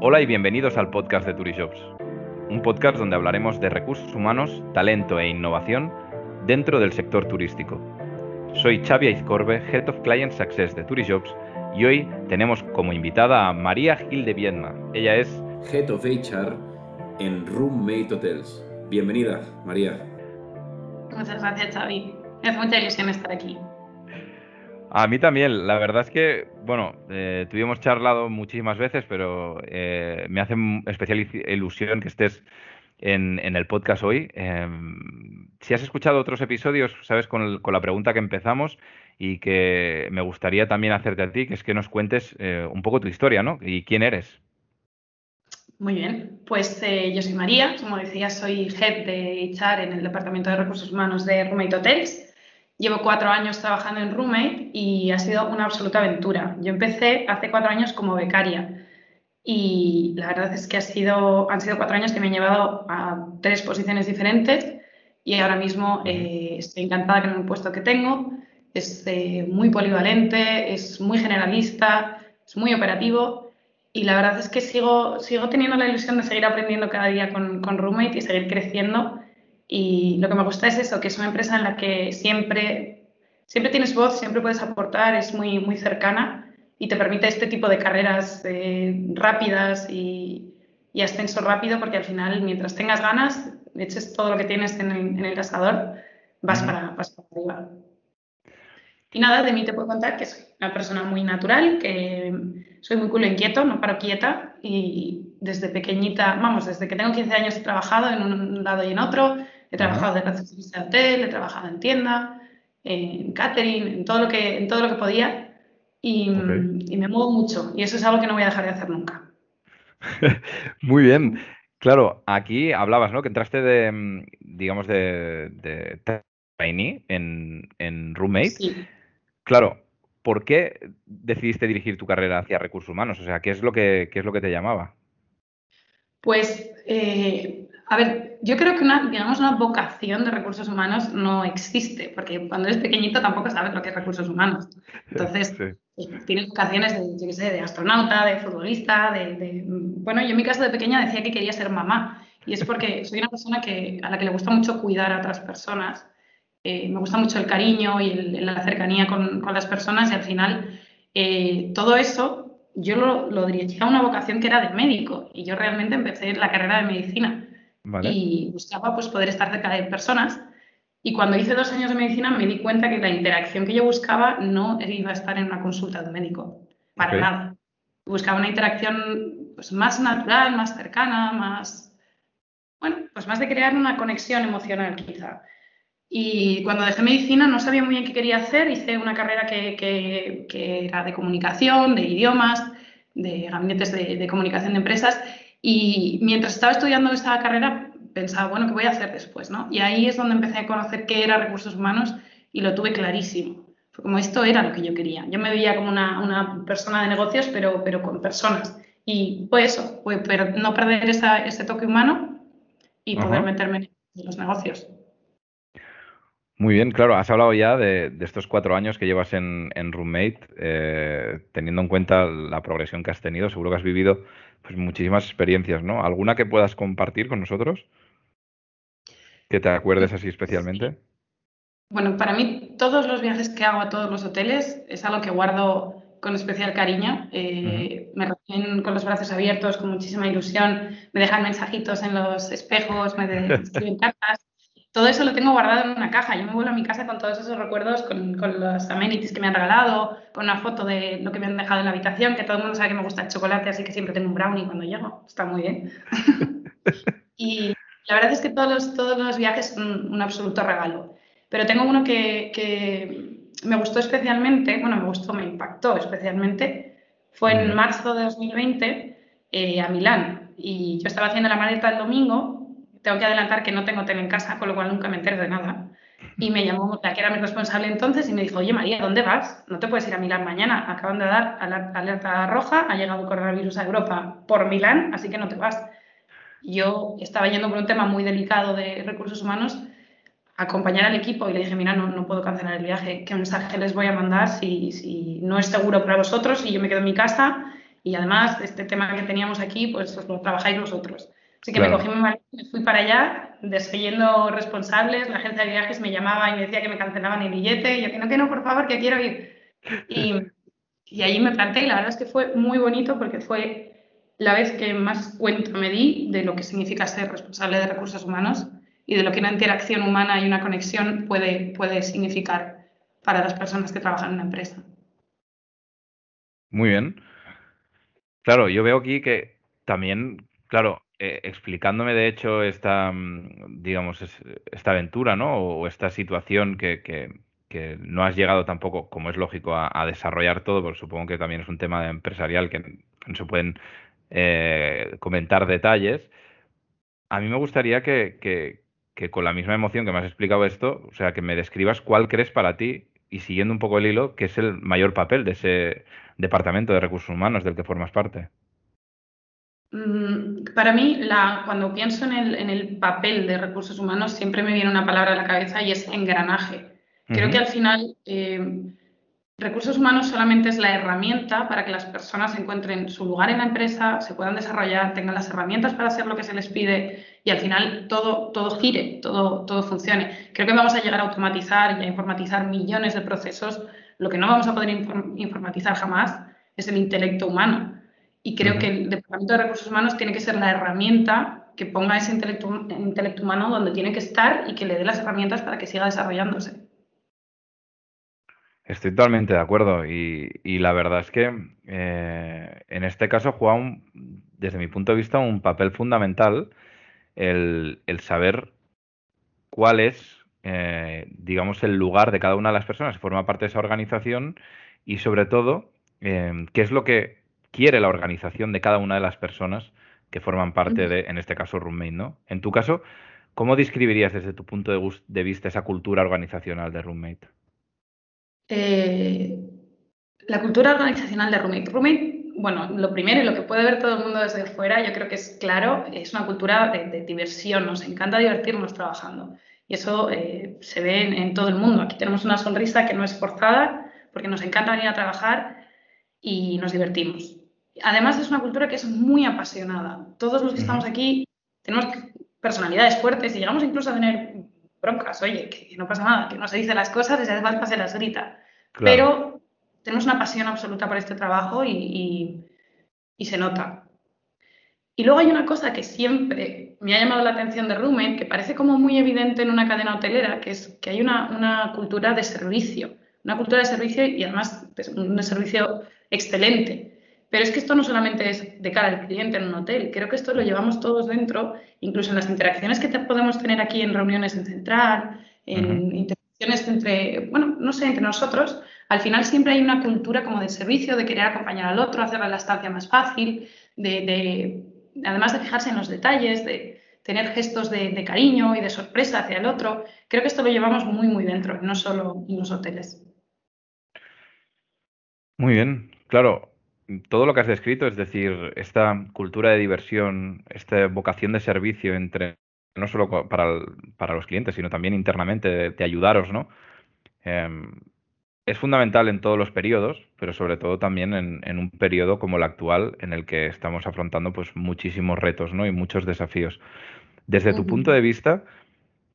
Hola y bienvenidos al podcast de Turijobs, un podcast donde hablaremos de recursos humanos, talento e innovación dentro del sector turístico. Soy Xavi Aizcorbe, Head of Client Success de Turijobs y hoy tenemos como invitada a María Gil de Viedma. Ella es Head of HR en Roommate Hotels. Bienvenida, María. Muchas gracias, Xavi. Me hace mucha ilusión estar aquí. A mí también, la verdad es que, bueno, eh, tuvimos charlado muchísimas veces, pero eh, me hace especial ilusión que estés en, el podcast hoy. Em, si has escuchado otros episodios, sabes, con, la pregunta que empezamos y que me gustaría también hacerte a ti, que es que nos cuentes eh, un poco tu historia, ¿no? Y quién eres. Muy bien, pues yo soy María, como decía, soy Head de HR en el Departamento de Recursos Humanos de Roommate Hotels. Llevo cuatro años trabajando en Roommate y ha sido una absoluta aventura. Yo empecé hace cuatro años como becaria y la verdad es que ha sido, han sido cuatro años que me han llevado a tres posiciones diferentes y ahora mismo eh, estoy encantada con el puesto que tengo. Es eh, muy polivalente, es muy generalista, es muy operativo y la verdad es que sigo, sigo teniendo la ilusión de seguir aprendiendo cada día con, con Roommate y seguir creciendo y lo que me gusta es eso, que es una empresa en la que siempre, siempre tienes voz, siempre puedes aportar, es muy, muy cercana y te permite este tipo de carreras eh, rápidas y, y, ascenso rápido, porque al final, mientras tengas ganas, eches todo lo que tienes en el, en el asador, vas, para, vas para arriba. Y nada, de mí te puedo contar que soy una persona muy natural, que soy muy culo inquieto, no paro quieta y desde pequeñita, vamos, desde que tengo 15 años he trabajado en un lado y en otro, He trabajado de recepcionista de hotel, he trabajado en tienda, en catering, en todo lo que, en todo lo que podía y, me muevo mucho y eso es algo que no voy a dejar de hacer nunca. Muy bien. Claro, aquí hablabas, ¿no? Que entraste de, digamos, de, de trainee en, en Roommate. Sí. Claro, ¿por qué decidiste dirigir tu carrera hacia recursos humanos? O sea, ¿qué es lo que, qué es lo que te llamaba? Pues eh, a ver, yo creo que una, digamos, una vocación de recursos humanos no existe, porque cuando eres pequeñito tampoco sabes lo que es recursos humanos. Entonces, pues, tienes vocaciones de, yo sé, de astronauta, de futbolista, de, Bueno, yo en mi caso de pequeña decía que quería ser mamá, y es porque soy una persona que, a la que le gusta mucho cuidar a otras personas. Eh, me gusta mucho el cariño y la cercanía con, con, las personas, y al final eh, todo eso yo lo, lo dirigía a una vocación que era de médico, y yo realmente empecé la carrera de medicina y buscaba pues, poder estar cerca de personas. Y cuando hice dos años de medicina me di cuenta que la interacción que yo buscaba no iba a estar en una consulta de un médico, para nada. Buscaba una interacción pues, más natural, más cercana, más, bueno, pues más de crear una conexión emocional quizá. Y cuando dejé medicina no sabía muy bien qué quería hacer, hice una carrera que, que, era de comunicación, de idiomas, de gabinetes de, de comunicación de empresas y mientras estaba estudiando esta carrera, pensaba, bueno, ¿qué voy a hacer después? ¿no? Y ahí es donde empecé a conocer qué era recursos humanos y lo tuve clarísimo. Fue como esto era lo que yo quería. Yo me veía como una, una persona de negocios, pero, pero con personas. Y fue eso, fue no perder esa, ese toque humano y poder meterme en los negocios. Muy bien, claro, has hablado ya de, estos cuatro años que llevas en, en Roommate, eh, teniendo en cuenta la progresión que has tenido, seguro que has vivido pues, muchísimas experiencias, ¿no? ¿Alguna que puedas compartir con nosotros? Que te acuerdes así especialmente. Bueno, para mí todos los viajes que hago a todos los hoteles es algo que guardo con especial cariño. Eh, me reciben con los brazos abiertos, con muchísima ilusión, me dejan mensajitos en los espejos, me escriben cartas todo eso lo tengo guardado en una caja. Yo me vuelvo a mi casa con todos esos recuerdos, con, con, los amenities que me han regalado, con una foto de lo que me han dejado en la habitación, que todo el mundo sabe que me gusta el chocolate, así que siempre tengo un brownie cuando llego. Está muy bien. y la verdad es que todos los, todos los viajes son un absoluto regalo. Pero tengo uno que, que me gustó especialmente, bueno, me gustó, me impactó especialmente. Fue en marzo de 2020 eh, a Milán. Y yo estaba haciendo la maleta el domingo tengo que adelantar que no tengo tele en casa, con lo cual nunca me entero de nada. Y me llamó la que era mi responsable entonces y me dijo, oye María, ¿dónde vas? No te puedes ir a Milán mañana. Acaban de dar alerta roja, ha llegado el coronavirus a Europa por Milán, así que no te vas. Yo estaba yendo por un tema muy delicado de recursos humanos, a acompañar al equipo y le dije, mira, no, no puedo cancelar el viaje, ¿qué mensaje les voy a mandar si, si no es seguro para vosotros y yo me quedo en mi casa y además este tema que teníamos aquí, pues os lo trabajáis vosotros. Así que me cogí mi marido, me fui para allá, despidiendo responsables, la agencia de viajes me llamaba y me decía que me cancelaban el billete, y yo que no, que no, por favor, que quiero ir. Y, y allí me planté y la verdad es que fue muy bonito porque fue la vez que más cuenta me di de lo que significa ser responsable de recursos humanos y de lo que una interacción humana y una conexión puede, puede significar para las personas que trabajan en una empresa. Muy bien. Claro, yo veo aquí que también, claro, eh, explicándome de hecho esta, mm, digamos, esta aventura, ¿no? O, esta situación que, que, no has llegado tampoco, como es lógico, a, desarrollar todo, porque supongo que también es un tema empresarial que no se pueden eh, comentar detalles. A mí me gustaría que, que, con la misma emoción que me has explicado esto, o sea, que me describas cuál crees para ti y siguiendo un poco el hilo, que es el mayor papel de ese departamento de recursos humanos del que formas parte. Mm, para mí, la, cuando pienso en el, en el, papel de recursos humanos, siempre me viene una palabra a la cabeza y es engranaje. Creo que al final eh, recursos humanos solamente es la herramienta para que las personas encuentren su lugar en la empresa, se puedan desarrollar, tengan las herramientas para hacer lo que se les pide y al final todo, todo gire, todo, todo funcione. Creo que vamos a llegar a automatizar y a informatizar millones de procesos. Lo que no vamos a poder informatizar jamás es el intelecto humano. Y creo que el Departamento de Recursos Humanos tiene que ser la herramienta que ponga ese intelecto, intelecto humano donde tiene que estar y que le dé las herramientas para que siga desarrollándose. Estoy totalmente de acuerdo y, la verdad es que eh, en este caso juega, desde mi punto de vista, un papel fundamental el, saber cuál es, eh, digamos, el lugar de cada una de las personas que forma parte de esa organización y sobre todo eh, qué es lo que quiere la organización de cada una de las personas que forman parte de, en este caso, Roommate, ¿no? En tu caso, ¿cómo describirías desde tu punto de, vista esa cultura organizacional de Roommate? Eh, la cultura organizacional de Roommate. Roommate, bueno, lo primero y lo que puede ver todo el mundo desde fuera, yo creo que es claro, es una cultura de, diversión, nos encanta divertirnos trabajando. Y eso eh, se ve en, en, todo el mundo. Aquí tenemos una sonrisa que no es forzada, porque nos encanta venir a trabajar y nos divertimos. Además es una cultura que es muy apasionada. Todos los que estamos aquí tenemos personalidades fuertes y llegamos incluso a tener broncas, oye, que, no pasa nada, que no se dice las cosas y si hace falta se las grita. Pero tenemos una pasión absoluta por este trabajo y, se nota. Y luego hay una cosa que siempre me ha llamado la atención de Rumen, que parece como muy evidente en una cadena hotelera, que es que hay una, una cultura de servicio, una cultura de servicio y además pues, un servicio excelente. Pero es que esto no solamente es de cara al cliente en un hotel, creo que esto lo llevamos todos dentro, incluso en las interacciones que podemos tener aquí en reuniones en central, en interacciones entre, bueno, no sé, entre nosotros. Al final siempre hay una cultura como de servicio, de querer acompañar al otro, hacerle la estancia más fácil, de, además de fijarse en los detalles, de tener gestos de, de, cariño y de sorpresa hacia el otro. Creo que esto lo llevamos muy, muy dentro, no solo en los hoteles. Muy bien, claro todo lo que has descrito, es decir, esta cultura de diversión, esta vocación de servicio entre no solo para, para los clientes, sino también internamente de, ayudaros, ¿no? Em, es fundamental en todos los periodos, pero sobre todo también en, un periodo como el actual, en el que estamos afrontando pues muchísimos retos, ¿no? Y muchos desafíos. Desde tu punto de vista,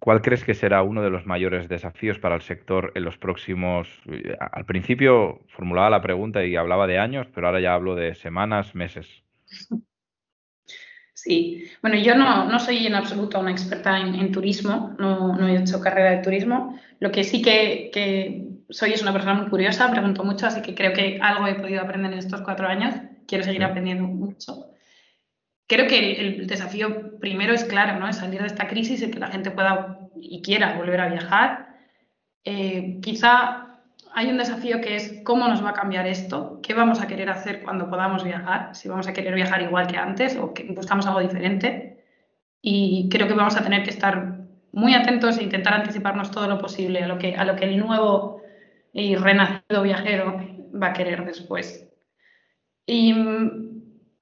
¿Cuál crees que será uno de los mayores desafíos para el sector en los próximos... Eh, al principio formulaba la pregunta y hablaba de años, pero ahora ya hablo de semanas, meses. Sí, bueno, yo no, soy en absoluto una experta en, turismo, no, he hecho carrera de turismo. Lo que sí que, soy es una persona muy curiosa, pregunto mucho, así que creo que algo he podido aprender en estos cuatro años. Quiero seguir aprendiendo mucho creo que el, desafío primero es claro, ¿no? Es salir de esta crisis y que la gente pueda y quiera volver a viajar. Eh, quizá hay un desafío que es cómo nos va a cambiar esto, qué vamos a querer hacer cuando podamos viajar, si vamos a querer viajar igual que antes o que buscamos algo diferente. Y creo que vamos a tener que estar muy atentos e intentar anticiparnos todo lo posible a lo que, a lo que el nuevo y renacido viajero va a querer después. Y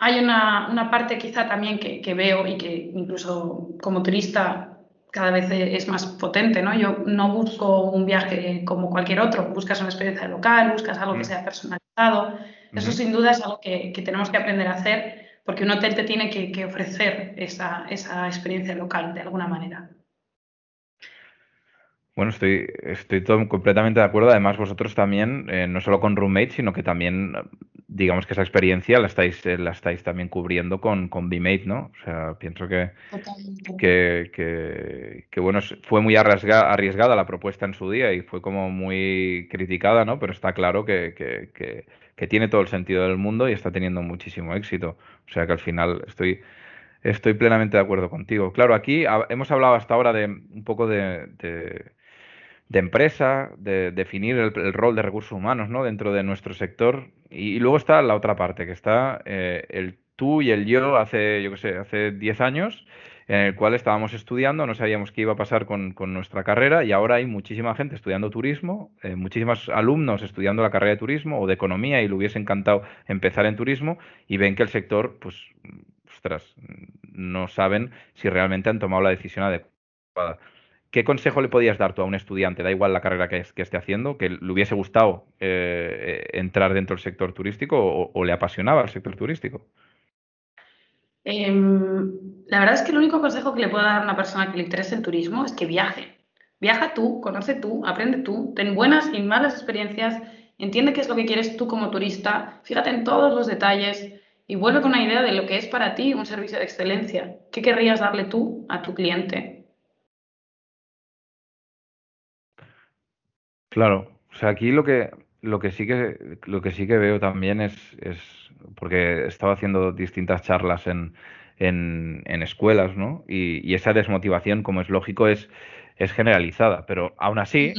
hay una, parte quizá también que, veo y que incluso como turista cada vez es más potente, ¿no? Yo no busco un viaje como cualquier otro, buscas una experiencia local, buscas algo que mm. sea personalizado, Eso sin duda es algo que, tenemos que aprender a hacer porque un hotel te tiene que, ofrecer esa, esa experiencia local de alguna manera. Bueno, estoy, estoy todo completamente de acuerdo. Además, vosotros también, eh, no solo con Roommate, sino que también, digamos que esa experiencia la estáis, eh, la estáis también cubriendo con, con BMate, ¿no? O sea, pienso que, que, que, bueno, fue muy arriesgada, arriesgada la propuesta en su día y fue como muy criticada, ¿no? Pero está claro que, que, que tiene todo el sentido del mundo y está teniendo muchísimo éxito. O sea que al final estoy Estoy plenamente de acuerdo contigo. Claro, aquí hemos hablado hasta ahora de un poco de, de empresa, de definir el, rol de recursos humanos ¿no? dentro de nuestro sector. Y, luego está la otra parte, que está eh, el tú y el yo hace, yo qué sé, hace 10 años, en el cual estábamos estudiando, no sabíamos qué iba a pasar con, nuestra carrera y ahora hay muchísima gente estudiando turismo, eh, muchísimos alumnos estudiando la carrera de turismo o de economía y le hubiese encantado empezar en turismo y ven que el sector, pues, ostras, no saben si realmente han tomado la decisión adecuada. ¿Qué consejo le podías dar tú a un estudiante, da igual la carrera que, esté haciendo, que le hubiese gustado eh, entrar dentro del sector turístico o, le apasionaba el sector turístico? Em, la verdad es que el único consejo que le puedo dar a una persona que le interese el turismo es que viaje. Viaja tú, conoce tú, aprende tú, ten buenas y malas experiencias, entiende qué es lo que quieres tú como turista, fíjate en todos los detalles y vuelve con una idea de lo que es para ti un servicio de excelencia. ¿Qué querrías darle tú a tu cliente? Claro, o sea, aquí lo que, lo que sí que, lo que sí que veo también es, es porque he estado haciendo distintas charlas en, en, en escuelas, ¿no? Y, y, esa desmotivación, como es lógico, es, es generalizada. Pero aún así,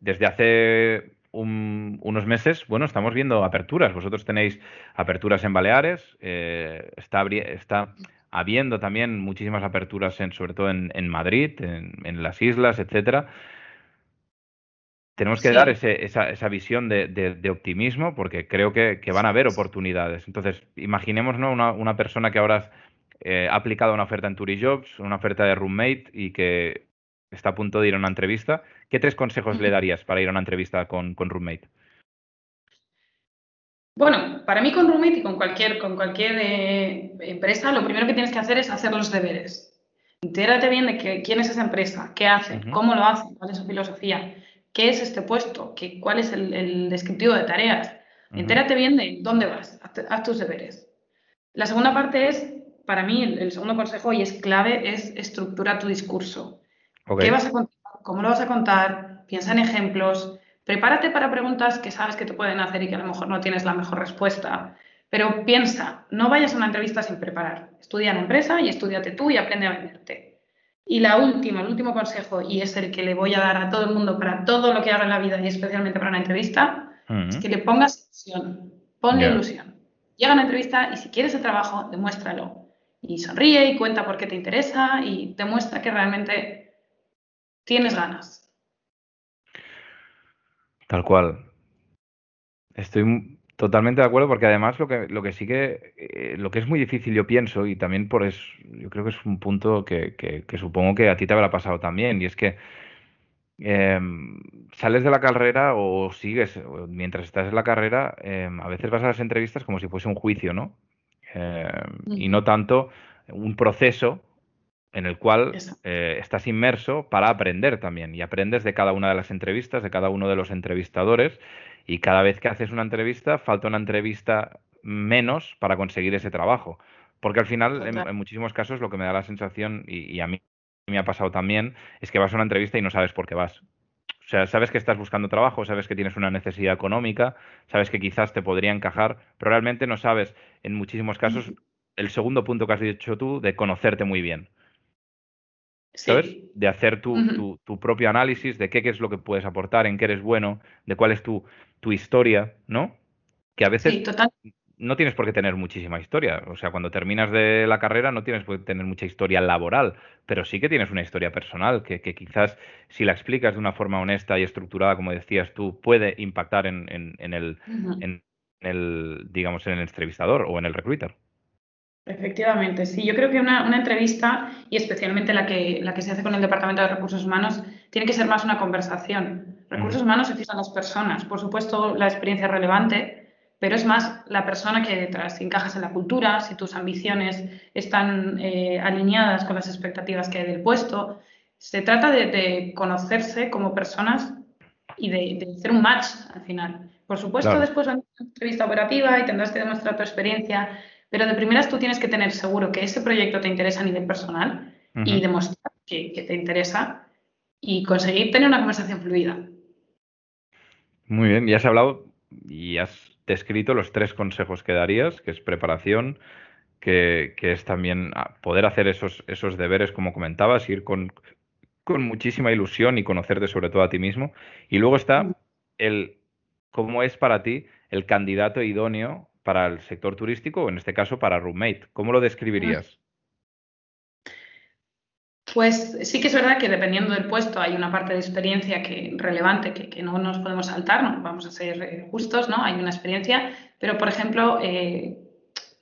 desde hace unos meses, bueno, estamos viendo aperturas. Vosotros tenéis aperturas en Baleares, eh, está, está habiendo también muchísimas aperturas, en, sobre todo en, en Madrid, en, en las islas, etcétera. Tenemos que dar esa, esa, visión de, optimismo porque creo que, van a haber oportunidades. Entonces, imaginemos una, persona que ahora eh, ha aplicado una oferta en Turijobs, una oferta de roommate y que está a punto de ir a una entrevista. ¿Qué tres consejos le darías para ir a una entrevista con, roommate? Bueno, para mí con roommate y con cualquier, con cualquier eh, empresa, lo primero que tienes que hacer es hacer los deberes. Entérate bien de que, quién es esa empresa, qué hace, cómo lo hace, cuál es su filosofía qué es este puesto, ¿Qué, cuál es el, descriptivo de tareas. Entérate bien de dónde vas, haz, tus deberes. La segunda parte es, para mí, el, segundo consejo y es clave, es estructura tu discurso. ¿Qué vas a contar? ¿Cómo lo vas a contar? Piensa en ejemplos. Prepárate para preguntas que sabes que te pueden hacer y que a lo mejor no tienes la mejor respuesta. Pero piensa, no vayas a una entrevista sin preparar. Estudia en la empresa y estudiate tú y aprende a venderte. Y la última, el último consejo, y es el que le voy a dar a todo el mundo para todo lo que haga en la vida y especialmente para una entrevista, es que le pongas ilusión. Ponle ilusión. Llega a una entrevista y si quieres el trabajo, demuéstralo. Y sonríe y cuenta por qué te interesa y demuestra que realmente tienes ganas. Tal cual. Estoy Totalmente de acuerdo, porque además lo que, lo que sí que, eh, lo que es muy difícil, yo pienso, y también por eso, yo creo que es un punto que, que, supongo que a ti te habrá pasado también, y es que em, sales de la carrera o sigues, mientras estás en la carrera, em, a veces vas a las entrevistas como si fuese un juicio, ¿no? Em, y no tanto un proceso en el cual eh, estás inmerso para aprender también, y aprendes de cada una de las entrevistas, de cada uno de los entrevistadores, y cada vez que haces una entrevista, falta una entrevista menos para conseguir ese trabajo. Porque al final, en, muchísimos casos, lo que me da la sensación, y, a mí me ha pasado también, es que vas a una entrevista y no sabes por qué vas. O sea, sabes que estás buscando trabajo, sabes que tienes una necesidad económica, sabes que quizás te podría encajar, pero realmente no sabes, en muchísimos casos, el segundo punto que has dicho tú, de conocerte muy bien. ¿Sabes? De hacer tu, tu, propio análisis de qué, qué, es lo que puedes aportar, en qué eres bueno, de cuál es tu, tu historia, ¿no? Que a veces no tienes por qué tener muchísima historia. O sea, cuando terminas de la carrera no tienes por qué tener mucha historia laboral, pero sí que tienes una historia personal que, quizás si la explicas de una forma honesta y estructurada, como decías tú, puede impactar en, en, el, en el, digamos, en el entrevistador o en el recruiter. Efectivamente, sí. Yo creo que una, una, entrevista, y especialmente la que, la que se hace con el Departamento de Recursos Humanos, tiene que ser más una conversación. Recursos humanos se fijan las personas. Por supuesto, la experiencia es relevante, pero es más la persona que hay detrás, si encajas en la cultura, si tus ambiciones están eh, alineadas con las expectativas que hay del puesto. Se trata de, conocerse como personas y de, hacer un match al final. Por supuesto, después de una entrevista operativa y tendrás que demostrar tu experiencia, pero de primeras tú tienes que tener seguro que ese proyecto te interesa a nivel personal y demostrar que, que te interesa y conseguir tener una conversación fluida. Muy bien, ya has hablado y has descrito los tres consejos que darías, que es preparación, que, es también ah, poder hacer esos, esos deberes, como comentabas, ir con, con muchísima ilusión y conocerte sobre todo a ti mismo. Y luego está el cómo es para ti el candidato idóneo para el sector turístico o en este caso para roommate. ¿Cómo lo describirías? Pues sí que es verdad que dependiendo del puesto hay una parte de experiencia que, relevante que, no nos podemos saltar, no vamos a ser eh, justos, ¿no? Hay una experiencia, pero por ejemplo, eh,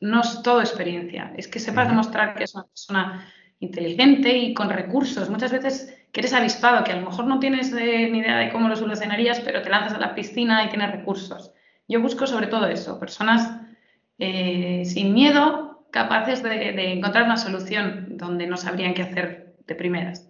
no es todo experiencia, es que sepas demostrar que es una persona inteligente y con recursos. Muchas veces que eres avispado, que a lo mejor no tienes eh, ni idea de cómo lo solucionarías, pero te lanzas a la piscina y tienes recursos. Yo busco sobre todo eso, personas sin miedo, capaces de, de encontrar una solución donde no sabrían qué hacer de primeras.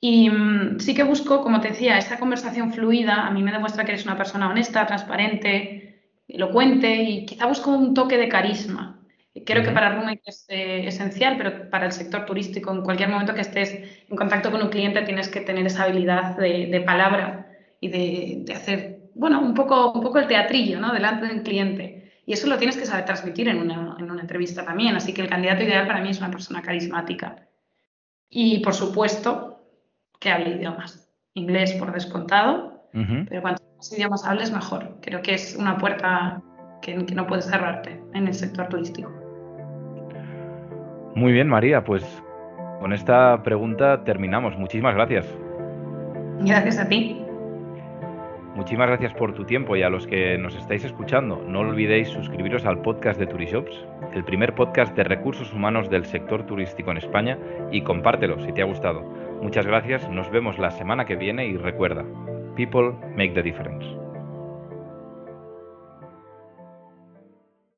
Y mm, sí que busco, como te decía, esa conversación fluida a mí me demuestra que eres una persona honesta, transparente, elocuente y quizá busco un toque de carisma. Creo que para Roommate es eh, esencial, pero para el sector turístico, en cualquier momento que estés en contacto con un cliente tienes que tener esa habilidad de, palabra y de, hacer, bueno, un poco, un poco el teatrillo, ¿no? Delante del cliente. Y eso lo tienes que saber transmitir en una, en una entrevista también. Así que el candidato ideal para mí es una persona carismática. Y por supuesto que hable idiomas. Inglés por descontado, pero cuantos más idiomas hables, mejor. Creo que es una puerta que, no puedes cerrarte en el sector turístico. Muy bien, María, pues con esta pregunta terminamos. Muchísimas gracias. Gracias a ti. Muchísimas gracias por tu tiempo y a los que nos estáis escuchando. No olvidéis suscribiros al podcast de Turishops, el primer podcast de recursos humanos del sector turístico en España y compártelo si te ha gustado. Muchas gracias, nos vemos la semana que viene y recuerda, people make the difference.